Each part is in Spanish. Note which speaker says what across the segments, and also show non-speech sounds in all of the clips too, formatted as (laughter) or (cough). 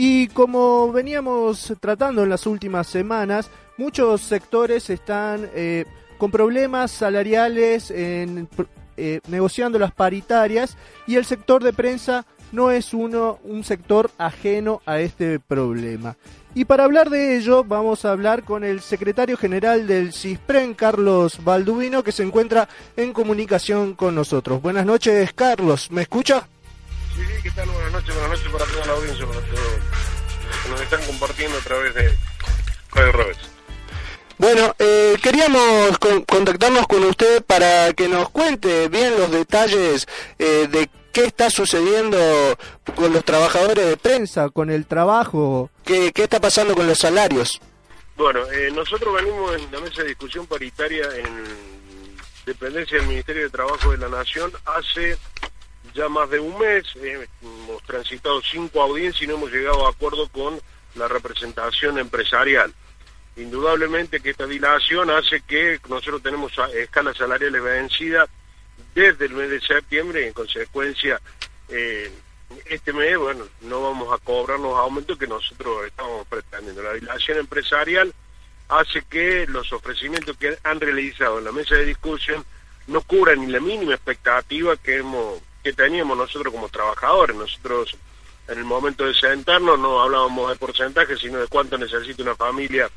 Speaker 1: Y como veníamos tratando en las últimas semanas, muchos sectores están eh, con problemas salariales en, eh, negociando las paritarias y el sector de prensa no es uno un sector ajeno a este problema. Y para hablar de ello vamos a hablar con el secretario general del CISPREN, Carlos Baldubino, que se encuentra en comunicación con nosotros. Buenas noches, Carlos. ¿Me escucha?
Speaker 2: Buenas noches, buenas noches para toda la audiencia, para todos nos están compartiendo a través de Radio Roberts.
Speaker 1: Bueno, eh, queríamos con- contactarnos con usted para que nos cuente bien los detalles eh, de qué está sucediendo con los trabajadores de prensa, con el trabajo, qué, qué está pasando con los salarios.
Speaker 2: Bueno, eh, nosotros venimos en la mesa de discusión paritaria en dependencia del Ministerio de Trabajo de la Nación hace ya más de un mes. eh, hemos transitado cinco audiencias y no hemos llegado a acuerdo con la representación empresarial. Indudablemente que esta dilación hace que nosotros tenemos escalas salariales vencidas desde el mes de septiembre y en consecuencia eh, este mes, bueno, no vamos a cobrar los aumentos que nosotros estamos pretendiendo. La dilación empresarial hace que los ofrecimientos que han realizado en la mesa de discusión no cubran ni la mínima expectativa que hemos que teníamos nosotros como trabajadores. Nosotros en el momento de sentarnos no hablábamos de porcentaje, sino de cuánto necesita una familia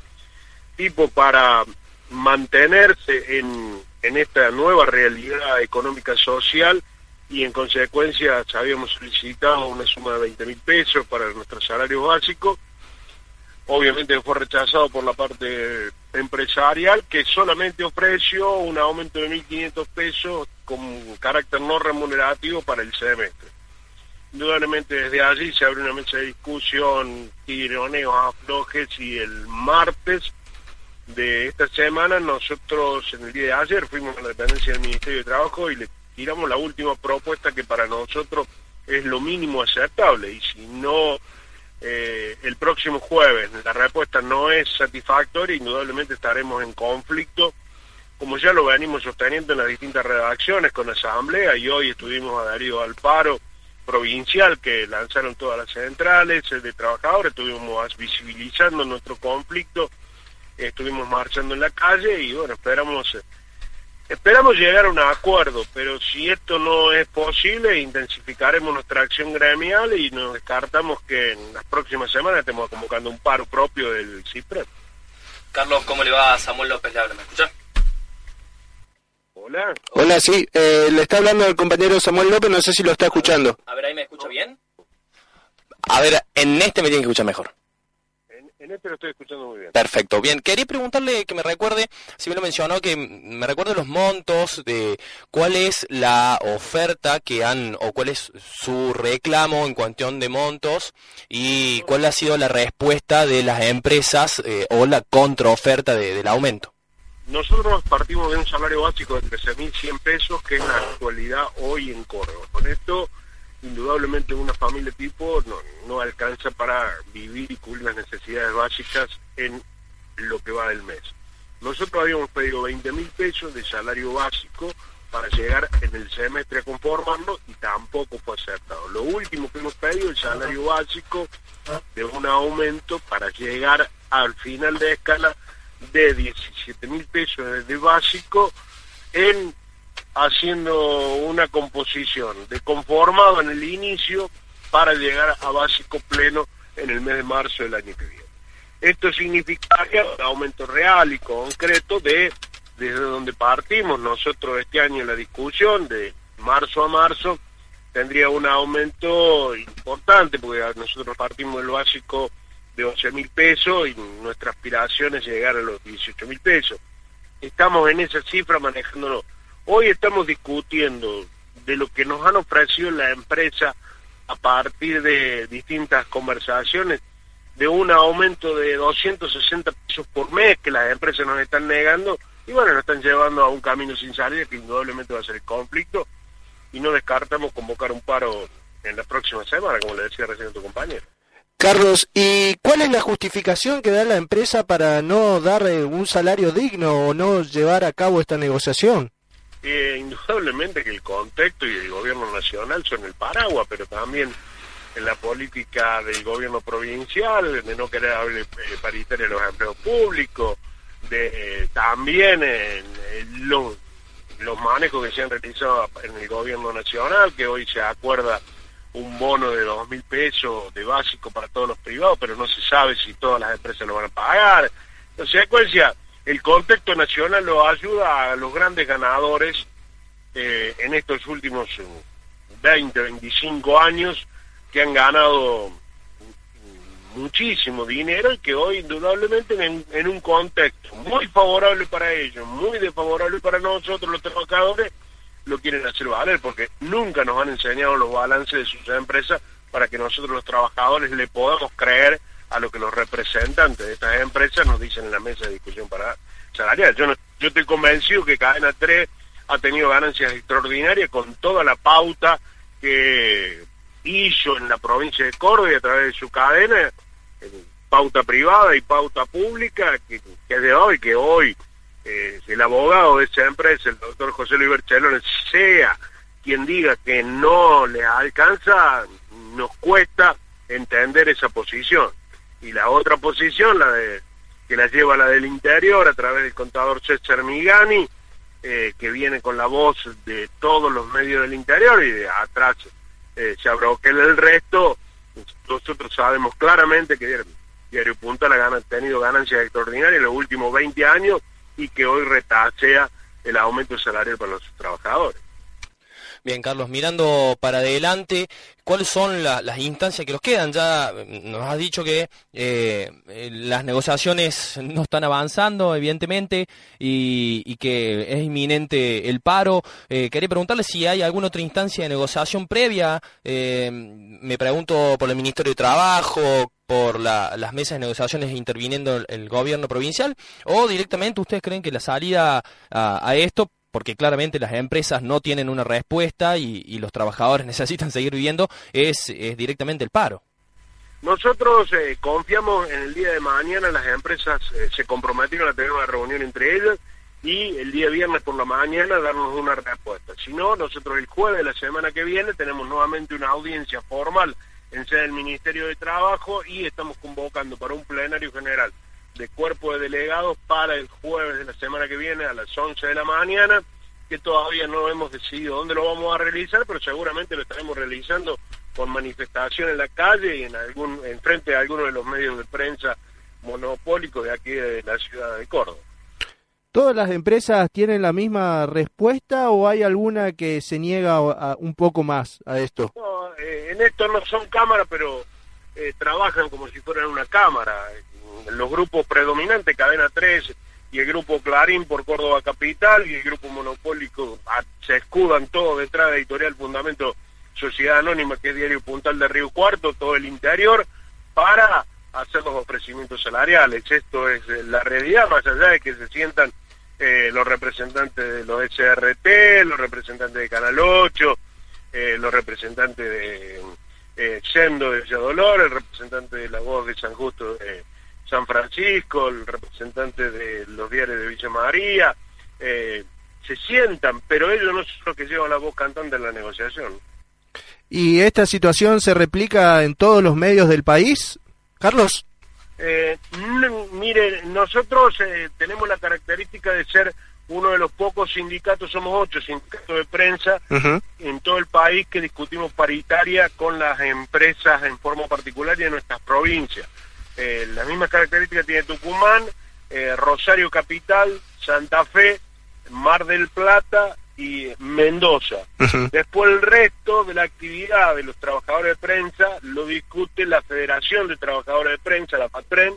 Speaker 2: tipo para mantenerse en, en esta nueva realidad económica social y en consecuencia habíamos solicitado una suma de 20 mil pesos para nuestro salario básico. Obviamente fue rechazado por la parte empresarial que solamente ofreció un aumento de 1.500 pesos con carácter no remunerativo para el semestre. Indudablemente desde allí se abre una mesa de discusión, tironeos, aflojes y el martes de esta semana nosotros en el día de ayer fuimos a la dependencia del Ministerio de Trabajo y le tiramos la última propuesta que para nosotros es lo mínimo aceptable y si no eh, el próximo jueves. La respuesta no es satisfactoria indudablemente estaremos en conflicto como ya lo venimos sosteniendo en las distintas redacciones con la asamblea y hoy estuvimos adheridos al paro provincial que lanzaron todas las centrales de trabajadores estuvimos visibilizando nuestro conflicto estuvimos marchando en la calle y bueno, esperamos eh, esperamos llegar a un acuerdo, pero si esto no es posible, intensificaremos nuestra acción gremial y nos descartamos que en las próximas semanas estemos convocando un paro propio del CIPREM.
Speaker 3: Carlos, ¿cómo le va a Samuel López? Le habla, ¿me escucha?
Speaker 2: Hola.
Speaker 1: Hola, sí, eh, le está hablando el compañero Samuel López, no sé si lo está escuchando.
Speaker 3: A ver, ahí me escucha bien.
Speaker 4: A ver, en este me tiene que escuchar mejor.
Speaker 2: En, este lo estoy escuchando muy bien.
Speaker 4: Perfecto, bien. Quería preguntarle que me recuerde, si me lo mencionó, que me recuerde los montos de cuál es la oferta que han, o cuál es su reclamo en cuestión de montos y cuál ha sido la respuesta de las empresas eh, o la contraoferta de- del aumento.
Speaker 2: Nosotros partimos de un salario básico de 13.100 pesos, que es la actualidad hoy en Córdoba. Con esto, indudablemente una familia tipo no, no alcanza para vivir y cubrir las necesidades básicas en lo que va del mes. Nosotros habíamos pedido 20 mil pesos de salario básico para llegar en el semestre a conformarlo y tampoco fue aceptado. Lo último que hemos pedido el salario básico de un aumento para llegar al final de escala de 17 mil pesos de básico en haciendo una composición de conformado en el inicio para llegar a básico pleno en el mes de marzo del año que viene. Esto significaría un aumento real y concreto de desde donde partimos nosotros este año la discusión de marzo a marzo tendría un aumento importante porque nosotros partimos del básico de 11 mil pesos y nuestra aspiración es llegar a los 18 mil pesos. Estamos en esa cifra manejándolo. Hoy estamos discutiendo de lo que nos han ofrecido la empresa a partir de distintas conversaciones de un aumento de 260 pesos por mes que las empresas nos están negando y bueno, nos están llevando a un camino sin salida que indudablemente va a ser el conflicto y no descartamos convocar un paro en la próxima semana, como le decía recién a tu compañero.
Speaker 1: Carlos, ¿y cuál es la justificación que da la empresa para no dar eh, un salario digno o no llevar a cabo esta negociación?
Speaker 2: Eh, indudablemente que el contexto y el gobierno nacional son el paraguas, pero también en la política del gobierno provincial, de no querer hablar eh, paritaria de los empleos públicos, de eh, también en, los, manejos que se han realizado en el gobierno nacional, que hoy se acuerda un bono de dos mil pesos de básico para todos los privados, pero no se sabe si todas las empresas lo van a pagar. Consecuencia, el contexto nacional lo ayuda a los grandes ganadores eh, en estos últimos eh, 20, 25 años que han ganado muchísimo dinero y que hoy indudablemente en, en un contexto muy favorable para ellos, muy desfavorable para nosotros los trabajadores, lo quieren hacer valer, porque nunca nos han enseñado los balances de sus empresas para que nosotros los trabajadores le podamos creer a lo que los representantes de estas empresas nos dicen en la mesa de discusión para salarial. Yo, no, estoy convencido que Cadena 3 ha tenido ganancias extraordinarias con toda la pauta que hizo en la provincia de Córdoba a través de su cadena, pauta privada y pauta pública, que, que es de hoy, que hoy eh, el abogado de esa empresa, el doctor José Luis Berchelone, sea quien diga que no le alcanza, nos cuesta entender esa posición. Y la otra posición, la de que la lleva la del interior a través del contador César Migani, eh, que viene con la voz de todos los medios del interior y de atrás eh, se abroquela el resto, nosotros sabemos claramente que Diario Punta ha tenido ganancias extraordinarias en los últimos 20 años y que hoy retachea el aumento salarial para los trabajadores.
Speaker 4: Bien, Carlos, mirando para adelante, ¿cuáles son la, las instancias que nos quedan? Ya nos has dicho que eh, las negociaciones no están avanzando, evidentemente, y, que es inminente el paro. Eh, quería preguntarle si hay alguna otra instancia de negociación previa. Eh, me pregunto por el Ministerio de Trabajo, por la, las mesas de negociaciones interviniendo el, gobierno provincial, o directamente ustedes creen que la salida a esto porque claramente las empresas no tienen una respuesta y, los trabajadores (laughs) necesitan seguir viviendo, es, es directamente el paro.
Speaker 2: Nosotros eh, confiamos en el día de mañana, las empresas eh, se comprometieron a tener una reunión entre ellas y el día viernes por la mañana darnos una respuesta. Si no, nosotros el jueves de la semana que viene tenemos nuevamente una audiencia formal en sede del Ministerio de Trabajo y estamos convocando para un plenario general de cuerpo de delegados para el jueves de la semana que viene a las 11 de la mañana, que todavía no hemos decidido dónde lo vamos a realizar, pero seguramente lo estaremos realizando con manifestación en la calle y en algún en frente a algunos de los medios de prensa monopólicos de aquí de la ciudad de Córdoba.
Speaker 1: ¿Todas las empresas tienen la misma respuesta o hay alguna que se niega a, un poco más a esto?
Speaker 2: No, eh, en esto no son cámaras, pero eh, trabajan como si fueran una cámara. Los grupos predominantes, Cadena 3 y el grupo Clarín por Córdoba Capital y el grupo monopólico se escudan todo detrás de Editorial Fundamento Sociedad Anónima, que es Diario Puntal de Río Cuarto, todo el interior, para hacer los ofrecimientos salariales. Esto es la realidad, más allá de que se sientan eh, los representantes de los SRT, los representantes de Canal 8, eh, los representantes de eh, Sendo de Dolor, el representante de La Voz de San Justo de San Francisco, el representante de los diarios de Villa María, eh, se sientan, pero ellos no son los que llevan la voz cantante en la negociación.
Speaker 1: ¿Y esta situación se replica en todos los medios del país, Carlos?
Speaker 2: Eh, mire, nosotros eh, tenemos la característica de ser uno de los pocos sindicatos, somos ocho sindicatos de prensa uh -huh. en todo el país que discutimos paritaria con las empresas en forma particular y en nuestras provincias. Eh, las mismas características tiene Tucumán, eh, Rosario Capital, Santa Fe, Mar del Plata y Mendoza. Uh -huh. Después el resto de la actividad de los trabajadores de prensa lo discute la Federación de Trabajadores de Prensa, la FATPREN,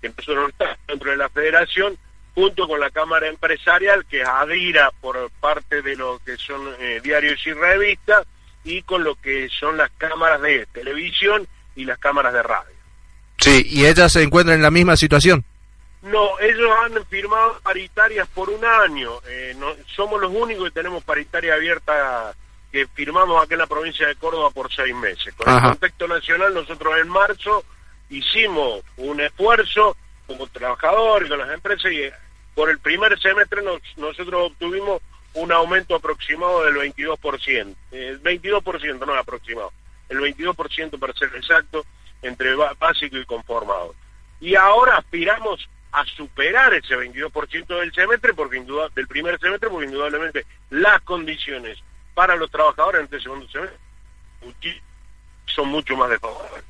Speaker 2: que empezó a estar dentro de la federación, junto con la Cámara Empresarial, que es adira por parte de lo que son eh, diarios y revistas, y con lo que son las cámaras de televisión y las cámaras de radio.
Speaker 1: Sí, y ellas se encuentran en la misma situación.
Speaker 2: No, ellos han firmado paritarias por un año. Eh, no, somos los únicos que tenemos paritaria abierta que firmamos acá en la provincia de Córdoba por seis meses. Con
Speaker 1: Ajá.
Speaker 2: el contexto nacional, nosotros en marzo hicimos un esfuerzo como trabajadores con las empresas y eh, por el primer semestre nos- nosotros obtuvimos un aumento aproximado del 22%. El 22% no es aproximado, el 22% para ser exacto entre básico y conformado. Y ahora aspiramos a superar ese 22% del semestre, porque induda- del primer semestre, porque indudablemente las condiciones para los trabajadores en este segundo semestre son mucho más desfavorables.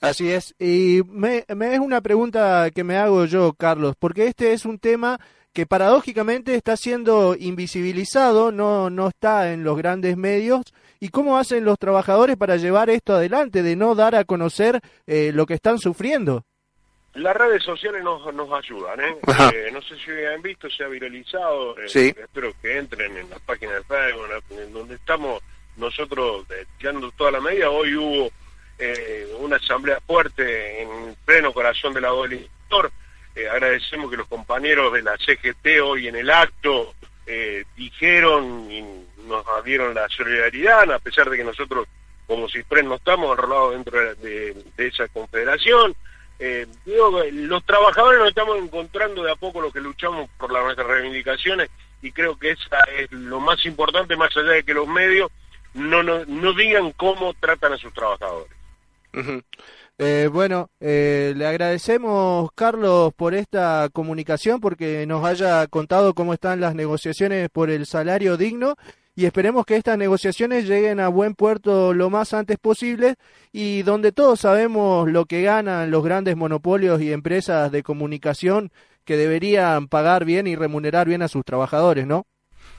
Speaker 1: Así es. Y me, me es una pregunta que me hago yo, Carlos, porque este es un tema que paradójicamente está siendo invisibilizado, no, no está en los grandes medios. ¿Y cómo hacen los trabajadores para llevar esto adelante, de no dar a conocer eh, lo que están sufriendo?
Speaker 2: Las redes sociales nos, nos ayudan, ¿eh? Eh, no sé si han visto, se ha viralizado. eh,
Speaker 1: Sí.
Speaker 2: Espero que entren en la página de Facebook, en donde estamos nosotros eh, tirando toda la medida. Hoy hubo eh, una asamblea fuerte en pleno corazón de la Sector. Eh, agradecemos que los compañeros de la CGT hoy en el acto eh, dijeron y nos dieron la solidaridad, a pesar de que nosotros como CISPREN no estamos enrolados dentro de, esa confederación. Eh, los trabajadores nos estamos encontrando de a poco los que luchamos por nuestras reivindicaciones y creo que esa es lo más importante, más allá de que los medios no, no, no digan cómo tratan a sus trabajadores.
Speaker 1: Eh, bueno, eh, le agradecemos, Carlos, por esta comunicación, porque nos haya contado cómo están las negociaciones por el salario digno y esperemos que estas negociaciones lleguen a buen puerto lo más antes posible y donde todos sabemos lo que ganan los grandes monopolios y empresas de comunicación que deberían pagar bien y remunerar bien a sus trabajadores, ¿no?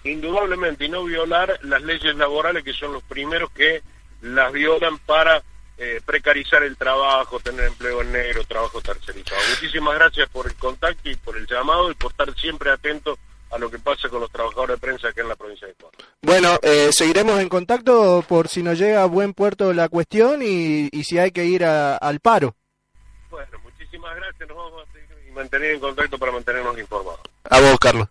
Speaker 2: Indudablemente, y no violar las leyes laborales que son los primeros que las violan para eh, precarizar el trabajo, tener empleo en negro, trabajo tercerizado. Muchísimas gracias por el contacto y por el llamado y por estar siempre atento a lo que pasa con los trabajadores de prensa acá en la provincia de Córdoba.
Speaker 1: Bueno, eh, seguiremos en contacto por si nos llega a buen puerto la cuestión y, y si hay que ir a- al paro.
Speaker 2: Bueno, muchísimas gracias, nos vamos a seguir y mantener en contacto para mantenernos informados.
Speaker 4: A vos, Carlos.